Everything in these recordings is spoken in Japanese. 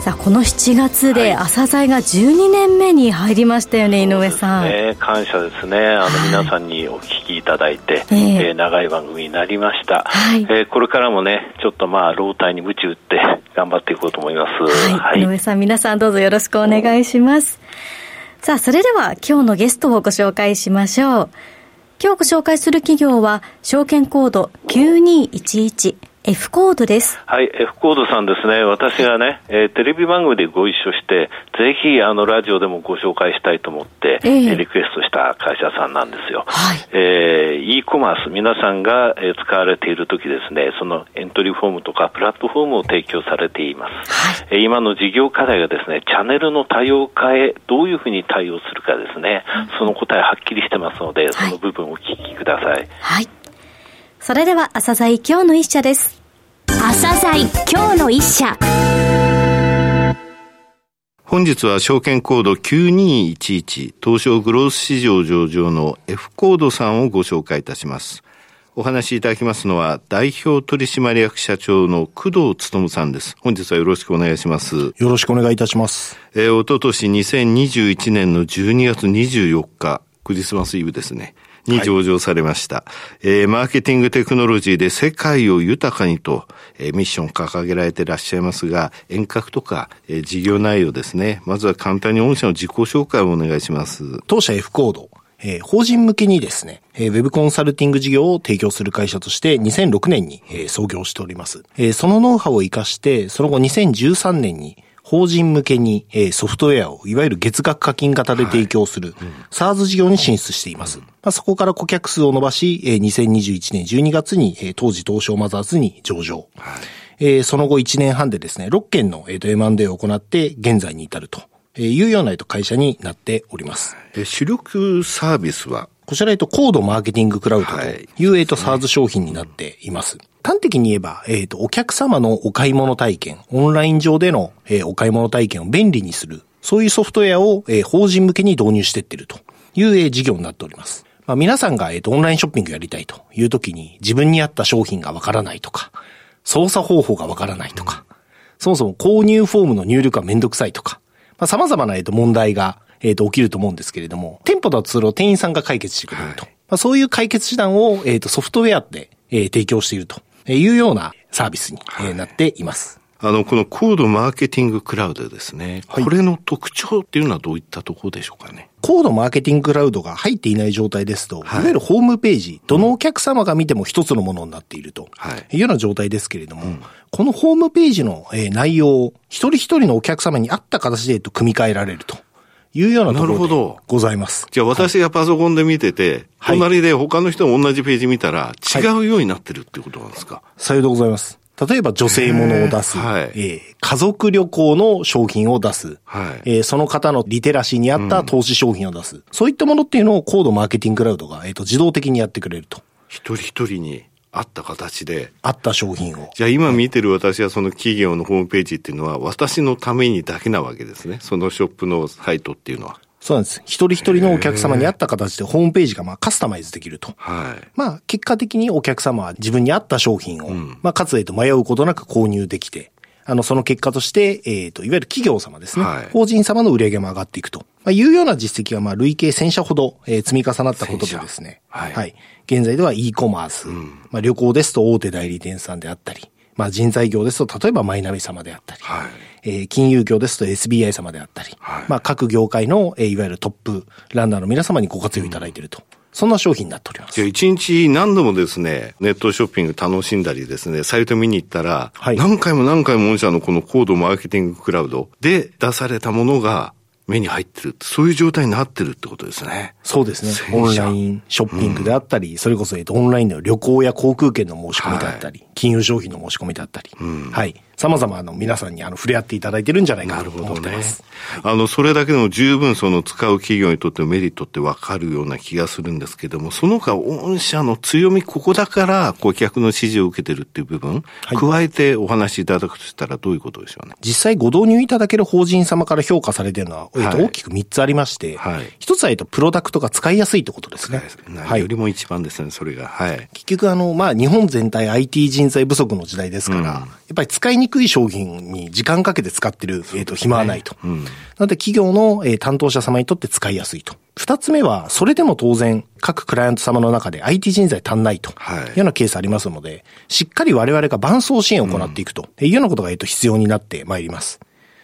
さあこの7月で朝鮮が12年目に入りましたよね、はい、井上さん、ね、感謝ですね。あの、皆さんにお聞きいただいて、えー、えー、長い番組になりました、はい、えー、これからもねちょっとまあ老体に鞭打って 頑張っていこうと思います、はい、井上さん皆さんどうぞよろしくお願いします。さあそれでは今日のゲストをご紹介しましょう。今日ご紹介する企業は証券コード9211 F コードです。はい、F コードさんですね。私がね、えー、テレビ番組でご一緒して、ぜひあのラジオでもご紹介したいと思って、えー、リクエストした会社さんなんですよ。はい、えー、e コマース、皆さんが、え使われている時ですね、そのエントリーフォームとかプラットフォームを提供されています。はい、えー、今の事業課題がですね、チャンネルの多様化へどういうふうに対応するかですね、うん、その答えはっきりしてますので、その部分をお聞きください。はいそれでは、朝鮮今日の一社です。朝鮮今日の一社。本日は証券コード9211東証グロース市場上場の F コードさんをご紹介いたします。お話しいただきますのは、代表取締役社長の工藤勤さんです。本日はよろしくお願いします。よろしくお願いいたします。えー、おととし2021年の12月24日、クリスマスイブですね。に上場されました。はい、えー、マーケティングテクノロジーで世界を豊かにと、えー、ミッション掲げられていらっしゃいますが、遠隔とか、えー、事業内容ですね。まずは簡単に御社の自己紹介をお願いします。当社 F コード。えー、法人向けにですね、えー、ウェブコンサルティング事業を提供する会社として2006年に、えー、創業しております。えー、そのノウハウを活かして、その後2013年に法人向けに、えー、ソフトウェアをいわゆる月額課金型で提供する、はいうん、SARS 事業に進出しています。まあ、そこから顧客数を伸ばし、えー、2021年12月に、えー、当時東証マザーズに上場。はい、えー、その後1年半でですね、6件の、えー、と M&A を行って現在に至るというような会社になっております。え主力サービスはこちら、えっと、コードマーケティングクラウドという、えっと、SARS 商品になっています。端的に言えば、えっ、と、お客様のお買い物体験、オンライン上での、えー、お買い物体験を便利にする、そういうソフトウェアを、えー、法人向けに導入していっているという、えー、事業になっております。まあ、皆さんが、えっ、と、オンラインショッピングやりたいという時に、自分に合った商品がわからないとか、操作方法がわからないとか、そもそも購入フォームの入力がめんどくさいとか、まあ、様々な、えっ、と、問題が、えっ、と、起きると思うんですけれども、店舗だとそれを店員さんが解決してくれると。はい、まあ、そういう解決手段を、えっ、と、ソフトウェアで、えー、提供しているというようなサービスに、はい、なっています。あの、このコードマーケティングクラウドですね。はい、これの特徴っていうのはどういったところでしょうかね？コードマーケティングクラウドが入っていない状態ですと、はい、いわゆるホームページ、どのお客様が見ても一つのものになっているというような状態ですけれども、うん、このホームページの内容を一人一人のお客様に合った形で組み替えられると。いうようなところでございます。じゃあ私がパソコンで見てて、はい、隣で他の人も同じページ見たら違うようになってるってことなんですか、はい、さようでございます。例えば女性ものを出す、はい、えー、家族旅行の商品を出す、はい、えー、その方のリテラシーに合った投資商品を出す、うん、そういったものっていうのをコードマーケティングクラウドが、えーと、自動的にやってくれると。一人一人にあった形で。あった商品を。じゃあ今見てる私はその企業のホームページっていうのは私のためにだけなわけですね。そのショップのサイトっていうのは。そうなんです。一人一人のお客様に合った形でホームページがまあカスタマイズできると。はい。まあ結果的にお客様は自分に合った商品を、うん、まあかつえと迷うことなく購入できて、あの、その結果として、えっ、ー、と、いわゆる企業様ですね。はい、法人様の売り上げも上がっていくと。まあ、いうような実績が、まあ、累計1000社ほど、えー、積み重なったことでですね。はい、はい。現在では e コマース、うん、まあ、旅行ですと大手代理店さんであったり、まあ、人材業ですと、例えばマイナビ様であったり、はい、えー、金融業ですと SBI 様であったり、はい、まあ、各業界の、えー、いわゆるトップランナーの皆様にご活用いただいていると。うんそんな商品になっております。一日何度もですね、ネットショッピング楽しんだりですね、サイト見に行ったら、はい、何回も何回も御社のこのコードマーケティングクラウドで出されたものが目に入ってる、そういう状態になってるってことですね。そうですね。オンラインショッピングであったり、うん、それこそ、えっと、オンラインの旅行や航空券の申し込みであったり、はい、金融商品の申し込みであったり、うん、はい。様々あの皆さんにあの触れ合っていただいてるんじゃないかと思ってます。あの、それだけでも十分その使う企業にとってのメリットってわかるような気がするんですけども、その他、御社の強み、ここだから顧客の支持を受けてるっていう部分、はい、加えてお話しいただくとしたらどういうことでしょうね？実際ご導入いただける法人様から評価されてるのは、えっと、大きく3つありまして、はい、1つは、えっと、プロダクトが使いやすいってことですね。はい。よりも一番ですね、それが。はい。結局、あの、まあ、日本全体 IT 人材不足の時代ですから、うん、やっぱり使いにくい商品に時間かけて使ってる、えっと、暇はないと。うん、なので、企業の、えー、担当者様にとって使いやすいと。二つ目は、それでも当然、各クライアント様の中で IT 人材足んないと。い。うようなケースありますので、しっかり我々が伴走支援を行っていくと。いうようなことが、えっと、必要になってまいります。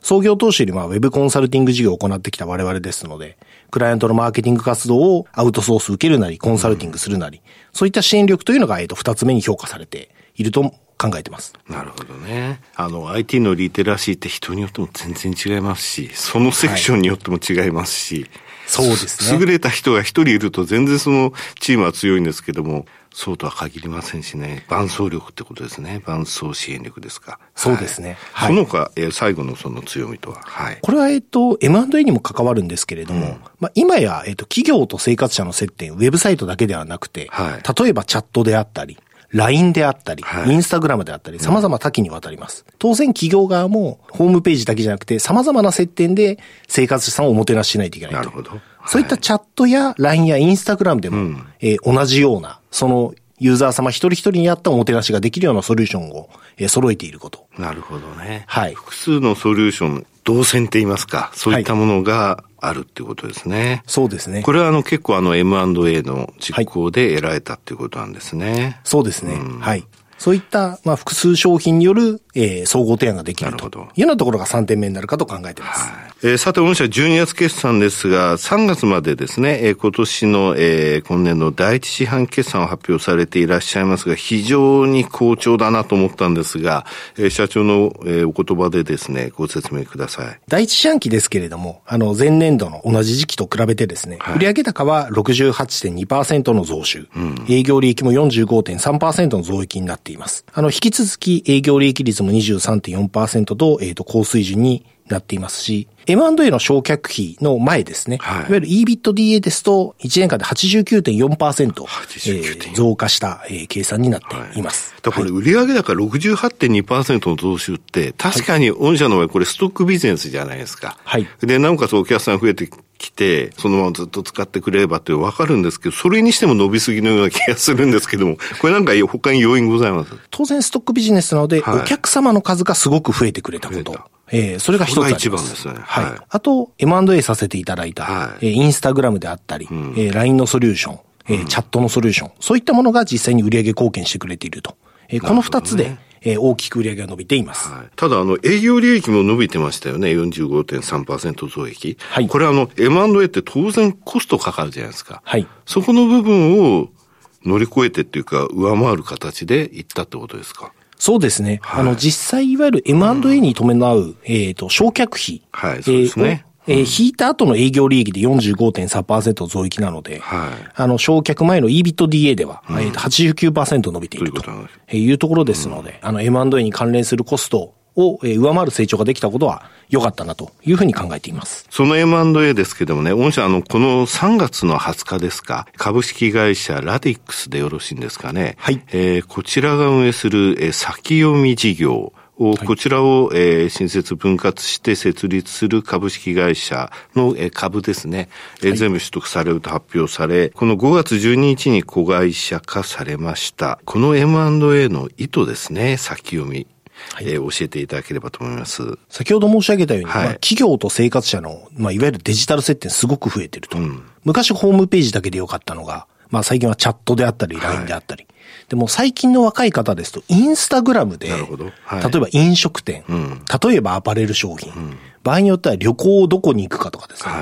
創業当初よりまあウェブコンサルティング事業を行ってきた我々ですので、クライアントのマーケティング活動をアウトソース受けるなり、コンサルティングするなり、そういった支援力というのが、えっと、二つ目に評価されていると考えてます。なるほどね。あの、IT のリテラシーって人によっても全然違いますし、そのセクションによっても違いますし、はいそうですね。優れた人が一人いると全然そのチームは強いんですけども、そうとは限りませんしね。伴走力ってことですね。伴走支援力ですか。そうですね。はい、その他、えー、最後のその強みとは。はい。これは、えっ、と、M&A にも関わるんですけれども、うん、まあ、今や、えっ、と、企業と生活者の接点、ウェブサイトだけではなくて、はい、例えばチャットであったり、LINE であったり、インスタグラムであったり、様々多岐にわたります。当然企業側もホームページだけじゃなくて、様々な接点で生活者さんをおもてなししないといけない。なるほど。そういったチャットや LINE やインスタグラムでも、うん、えー、同じような、そのユーザー様一人一人に合ったおもてなしができるようなソリューションを、えー、揃えていること。なるほどね。はい。複数のソリューション、動線って言いますか、そういったものがあるっていうことですね。はい、そうですね。これはあの結構あの M&A の実行で得られたっていうことなんですね。はい、そうですね。うん、はい。そういった、まあ、複数商品による、えー、総合提案ができると。いうようなところが3点目になるかと考えています。はい、えー、さて、御社12月決算ですが、3月までですね、えー、今年の、えー、今年の第一四半決算を発表されていらっしゃいますが、非常に好調だなと思ったんですが、えー、社長の、えー、お言葉でですね、ご説明ください。第一四半期ですけれども、あの、前年度の同じ時期と比べてですね、はい、売上高は68.2%の増収、うん、営業利益も45.3%の増益になっています。あの、引き続き営業利益率も23.4%と、えっ、ー、と、高水準になっていますし、M&A の償却費の前ですね。はい、いわゆる EBITDA ですと、1年間で89.4%、えー、増加した、えー、計算になっています。はい、だからこれ、売上高68.2%の増収って、確かに御社の場合、これストックビジネスじゃないですか。はい。で、なおかつお客さん増えてきて、そのままずっと使ってくれればってわかるんですけど、それにしても伸びすぎのような気がするんですけども、これなんか他に要因ございます？当然ストックビジネスなので、はい、お客様の数がすごく増えてくれたこと。えー、それが一つあります。一番ですね。はい。はい、あと、M&A させていただいた、はい、えー、インスタグラムであったり、うん、えー、LINE のソリューション、えー、チャットのソリューション、そういったものが実際に売上貢献してくれていると。えー、この二つで、えー、大きく売上が伸びています。はい、ただ、あの、営業利益も伸びてましたよね。45.3%増益。はい。これあの、M&A って当然コストかかるじゃないですか。はい。そこの部分を乗り越えてっていうか、上回る形でいったってことですか？そうですね。はい、あの、実際、いわゆる M&A に伴う、うん、えっ、ー、と、償却費。はい、そうですね。えー、引いた後の営業利益で45.3%増益なので、はい、あの、償却前の EBITDA では、うん、えー、89%伸びていると。いうところですので、うん、あの、M&A に関連するコストを上回る成長ができたことは良かったなというふうに考えています。その M&A ですけどもね、御社あの、この3月の20日ですか、株式会社ラディックスでよろしいんですかね。はい。えー、こちらが運営する、えー、先読み事業、を、こちらを、えー、新設分割して設立する株式会社の、えー、株ですね、えー、全部取得されると発表され、この5月12日に子会社化されました。この M&A の意図ですね、先読み。はい、えー、教えていただければと思います。先ほど申し上げたように、はい、まあ、企業と生活者の、まあ、いわゆるデジタル接点すごく増えてると。うん、昔ホームページだけでよかったのが、まあ最近はチャットであったり、LINE であったり。はい、でも最近の若い方ですと、インスタグラムで、はい、例えば飲食店、うん、例えばアパレル商品、うん、場合によっては旅行をどこに行くかとかですね、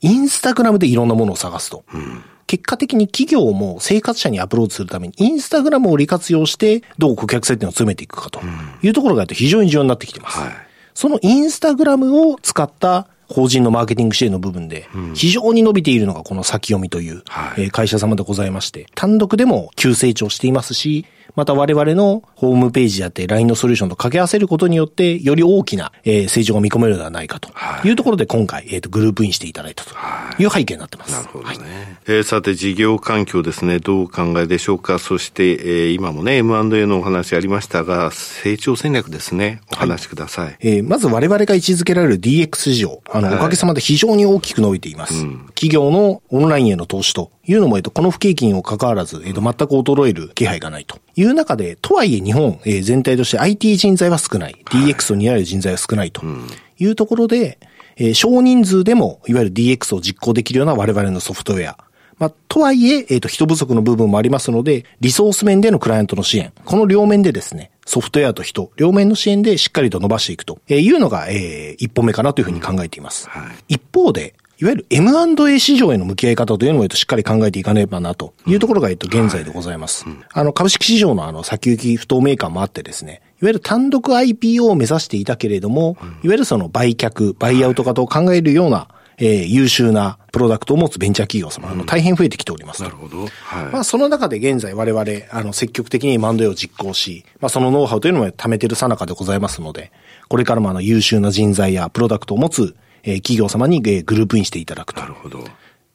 インスタグラムでいろんなものを探すと。うん。結果的に企業も生活者にアプローチするために、インスタグラムを利活用して、どう顧客接点を詰めていくかというところが非常に重要になってきてます。はい、そのインスタグラムを使った法人のマーケティング支援の部分で、非常に伸びているのがこの先読みという、会社様でございまして、単独でも急成長していますし、また我々のホームページやって LINE のソリューションと掛け合わせることによって、より大きな、えー、成長が見込めるのではないかというところで今回、えっ、ー、と、グループインしていただいたという背景になってます。なるほどね。はい、えー、さて、事業環境ですね、どうお考えでしょうか？そして、えー、今もね、M&A のお話ありましたが、成長戦略ですね、お話しください。はい、えー、まず我々が位置づけられる DX 市場、あの、はい、おかげさまで非常に大きく伸びています。うん、企業のオンラインへの投資というのも、えっと、この不景気にもかかわらず、えっと、全く衰える気配がないという中で、とはいえ日本、えー、全体として IT 人材は少ない。DX を担える人材は少ないというところで、えー、少人数でも、いわゆる DX を実行できるような我々のソフトウェア。まあ、とはいえ、えっ、ー、と、人不足の部分もありますので、リソース面でのクライアントの支援。この両面でですね、ソフトウェアと人、両面の支援でしっかりと伸ばしていくというのが、えー、一歩目かなというふうに考えています。はい、一方で、いわゆる M&A 市場への向き合い方というのも、しっかり考えていかねばなというところが、えっと、現在でございます。あの、株式市場のあの、先行き不透明感もあってですね、いわゆる単独 IPO を目指していたけれども、いわゆるその売却、バイアウト化と考えるような、えー、優秀なプロダクトを持つベンチャー企業様、あの、大変増えてきております。なるほど。はい。まあ、その中で現在我々、あの、積極的に M&A を実行し、まあ、そのノウハウというのも貯めているさなかでございますので、これからもあの、優秀な人材やプロダクトを持つえー、企業様に、えー、グループインしていただくと。なるほど。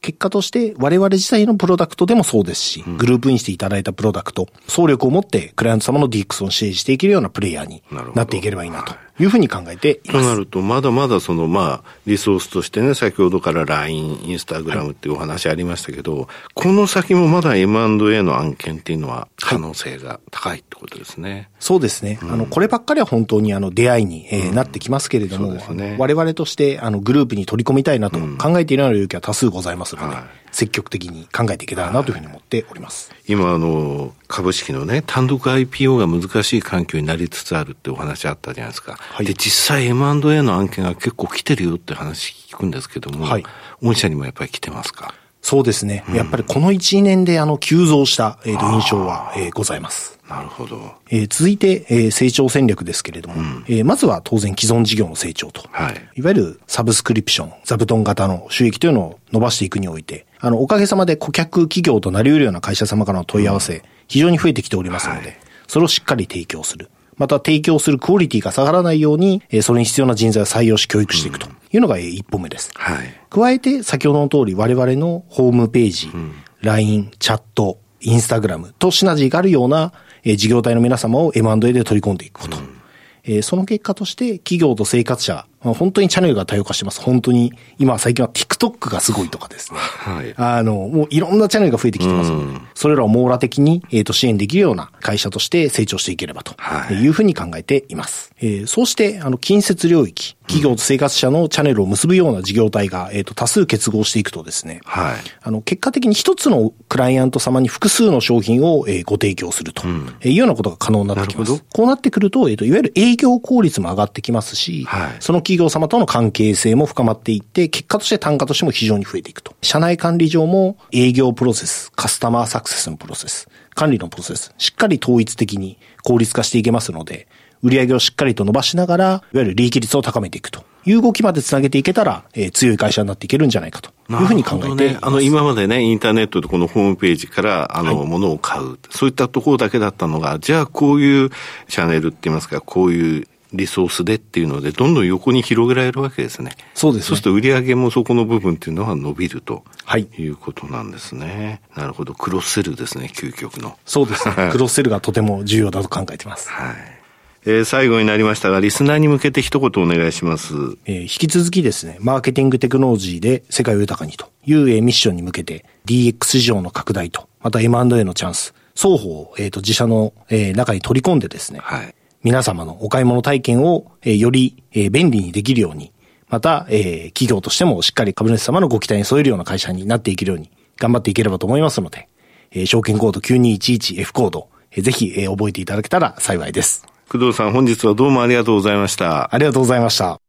結果として我々自体のプロダクトでもそうですし、グループインしていただいたプロダクト、総力を持ってクライアント様の DX を支援していけるようなプレイヤーになっていければいいなというふうに考えています。となると、まだまだその、まあ、リソースとしてね、先ほどから LINE、インスタグラムっていうお話ありましたけど、はい、この先もまだ M&A の案件っていうのは可能性が高いってことですね。はい、そうですね。うん、あの、こればっかりは本当にあの、出会いに、えー、なってきますけれども、ね、我々としてあの、グループに取り込みたいなと考えているような領域は多数ございますので、はい。積極的に考えていけたらなというふうに思っております。今、あの、株式のね、単独 IPO が難しい環境になりつつあるってお話あったじゃないですか。はい、で、実際 M&A の案件が結構来てるよって話聞くんですけども、はい、御社にもやっぱり来てますか？そうですね。うん、やっぱりこの1、年であの急増した、えー、と印象は、えー、ございます。なるほど。えー、続いて、えー、成長戦略ですけれども、うん、えー、まずは当然既存事業の成長と、はい、いわゆるサブスクリプション、座布団型の収益というのを伸ばしていくにおいて、あの、おかげさまで顧客企業となり得るような会社様からの問い合わせ、うん、非常に増えてきておりますので、はい、それをしっかり提供する。また提供するクオリティが下がらないように、えー、それに必要な人材を採用し教育していくというのが一歩目です。はい。加えて、先ほどの通り我々のホームページ、うん、LINE、チャット、インスタグラムとシナジーがあるような、えー、事業体の皆様を M&A で取り込んでいくこと。うんえー、その結果として企業と生活者、本当にチャンネルが多様化してます。本当に、今最近は TikTok がすごいとかですね。はい。あの、もういろんなチャンネルが増えてきてますので、それらを網羅的に、えっ、ー、と、支援できるような会社として成長していければというふうに考えています。はい、えー、そうして、あの、近接領域、企業と生活者のチャンネルを結ぶような事業体が、えっ、ー、と、多数結合していくとですね、はい。あの、結果的に一つのクライアント様に複数の商品を、えー、ご提供すると、いうようなことが可能になってきます。こうなってくると、えっ、ー、と、いわゆる営業効率も上がってきますし、はい、その企業様との関係性も深まっていって、結果として単価としても非常に増えていくと。社内管理上も営業プロセス、カスタマーサクセスのプロセス、管理のプロセス、しっかり統一的に効率化していけますので、売上をしっかりと伸ばしながら、いわゆる利益率を高めていくという動きまでつなげていけたら、えー、強い会社になっていけるんじゃないかというふうに考えています。ね、あの、今までね、インターネットでこのホームページから、あの、はい、ものを買う。そういったところだけだったのが、じゃあこういうチャンネルって言いますか、こういうリソースでっていうので、どんどん横に広げられるわけですね。そうですね。そうすると売上もそこの部分っていうのは伸びると。はい。いうことなんですね。なるほど。クロスセルですね、究極の。そうですね。クロスセルがとても重要だと考えています。はい。えー、最後になりましたが、リスナーに向けて一言お願いします。えー、引き続きですね、マーケティングテクノロジーで世界を豊かにという、えー、ミッションに向けて、DX 市場の拡大と、また M&A のチャンス、双方、えっ、ー、と、自社の、えー、中に取り込んでですね、はい、皆様のお買い物体験を、えー、より、えー、便利にできるように、また、えー、企業としてもしっかり株主様のご期待に添えるような会社になっていけるように、頑張っていければと思いますので、えー、証券コード 9211F コード、えー、ぜひ、えー、覚えていただけたら幸いです。工藤さん、本日はどうもありがとうございました。ありがとうございました。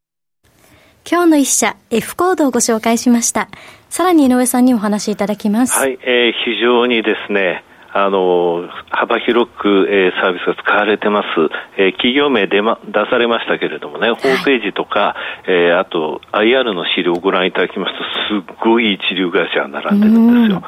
今日の一社、F コードをご紹介しました。さらに井上さんにお話しいただきます。はい、えー、非常にですね、あの幅広く、えー、サービスが使われてます、えー、企業名出,、ま、出されましたけれどもね、ホームページとか、えー、あと IR の資料をご覧いただきますと、すっごい一流会社が並んでるんですよ。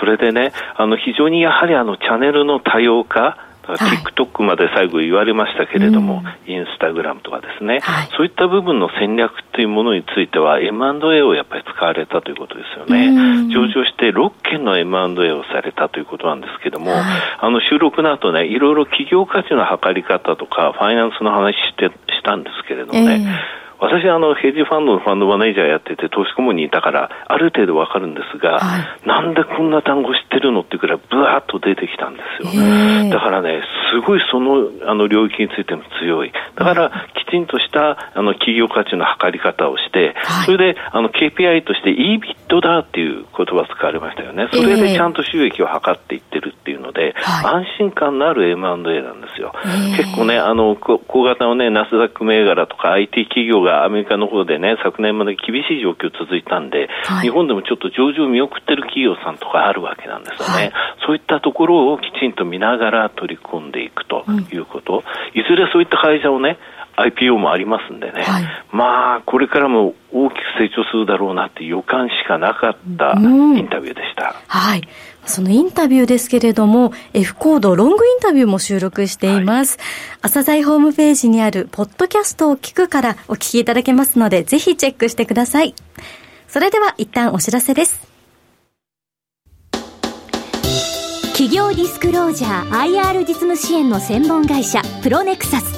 それでね、あの非常にやはりあのチャンネルの多様化、TikTok まで最後言われましたけれども、インスタグラムとかですね、はい、そういった部分の戦略というものについては M&A をやっぱり使われたということですよね。上場して6件の M&A をされたということなんですけども、はい、あの収録の後ね、いろいろ企業価値の測り方とか、ファイナンスの話してしたんですけれどもね、えー私はあのヘッジファンドのファンドマネージャーやってて投資顧問にいたからある程度わかるんですが、はい、なんでこんな単語知ってるのっていうくらいブワーッと出てきたんですよ。だからね、すごいそのあの領域についても強い。だからきちんとしたあの企業価値の測り方をして、はい、それであの KPI として EBIT だっていう言葉使われましたよね。それでちゃんと収益を測っていってるっていうので、安心感のある M&A なんですよ。結構ね、あの小型のねナスダック銘柄とか IT 企業がアメリカの方でね、昨年まで厳しい状況続いたんで、はい、日本でもちょっと上場を見送ってる企業さんとかあるわけなんですよね。はい、そういったところをきちんと見ながら取り込んでいくということ。うん、いずれそういった会社をね、IPO もありますんでね、はい、まあ、これからも大きく成長するだろうなって予感しかなかったインタビューでした。はい。そのインタビューですけれども、F コードロングインタビューも収録しています。はい、朝鮮ホームページにあるポッドキャストを聞くからお聞きいただけますので、ぜひチェックしてください。それでは一旦お知らせです。企業ディスクロージャー IR 実務支援の専門会社プロネクサス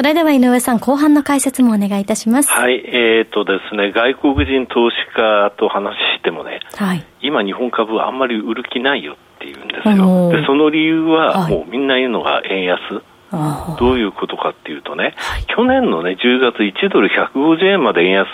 それでは井上さん、後半の解説もお願いいたします。はい、えーとですね、外国人投資家と話してもね、はい、今日本株はあんまり売る気ないよって言うんですよ。で、その理由は、もうみんな言うのが円安。どういうことかっていうとね、去年のね、10月1ドル150円まで円安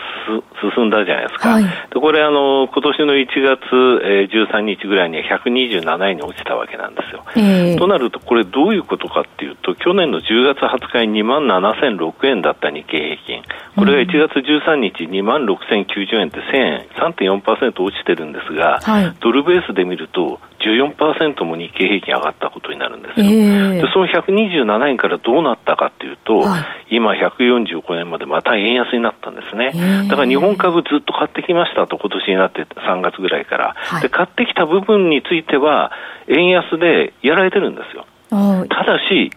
進んだじゃないですか。はい、でこれあの、今年の1月、えー、13日ぐらいには127円に落ちたわけなんですよ。えー、となると、これどういうことかっていうと、去年の10月20日に2万7006円だった日経平均。これが1月13日2万6090円って1000円、3.4%落ちてるんですが、はい、ドルベースで見ると、14%も日経平均上がったことになるんですよ。えー、でその127円からどうなったかっていうと、はい、今145円までまた円安になったんですね。えー、だから日本株ずっと買ってきましたと今年になって3月ぐらいから。はい、で買ってきた部分については円安でやられてるんですよ。ただし、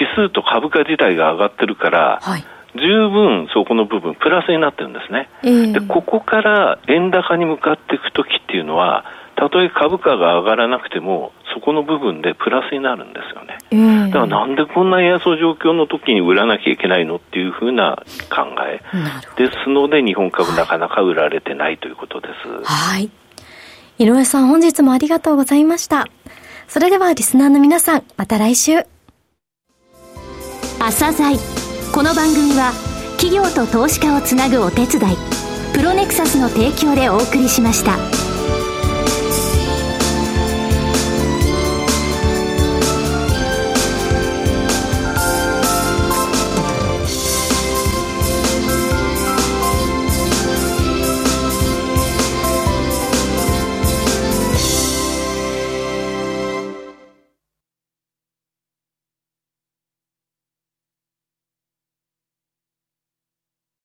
指数と株価自体が上がってるから、はい。十分そこの部分プラスになってるんですね、えー、でここから円高に向かっていくときっていうのはたとえ株価が上がらなくても、そこの部分でプラスになるんですよね。えー、だからなんでこんな円安状況の時に売らなきゃいけないのっていうふうな考えですので、日本株なかなか売られてないということです。はい。井上さん、本日もありがとうございました。それではリスナーの皆さん、また来週。朝鮮この番組は企業と投資家をつなぐお手伝い、プロネクサスの提供でお送りしました。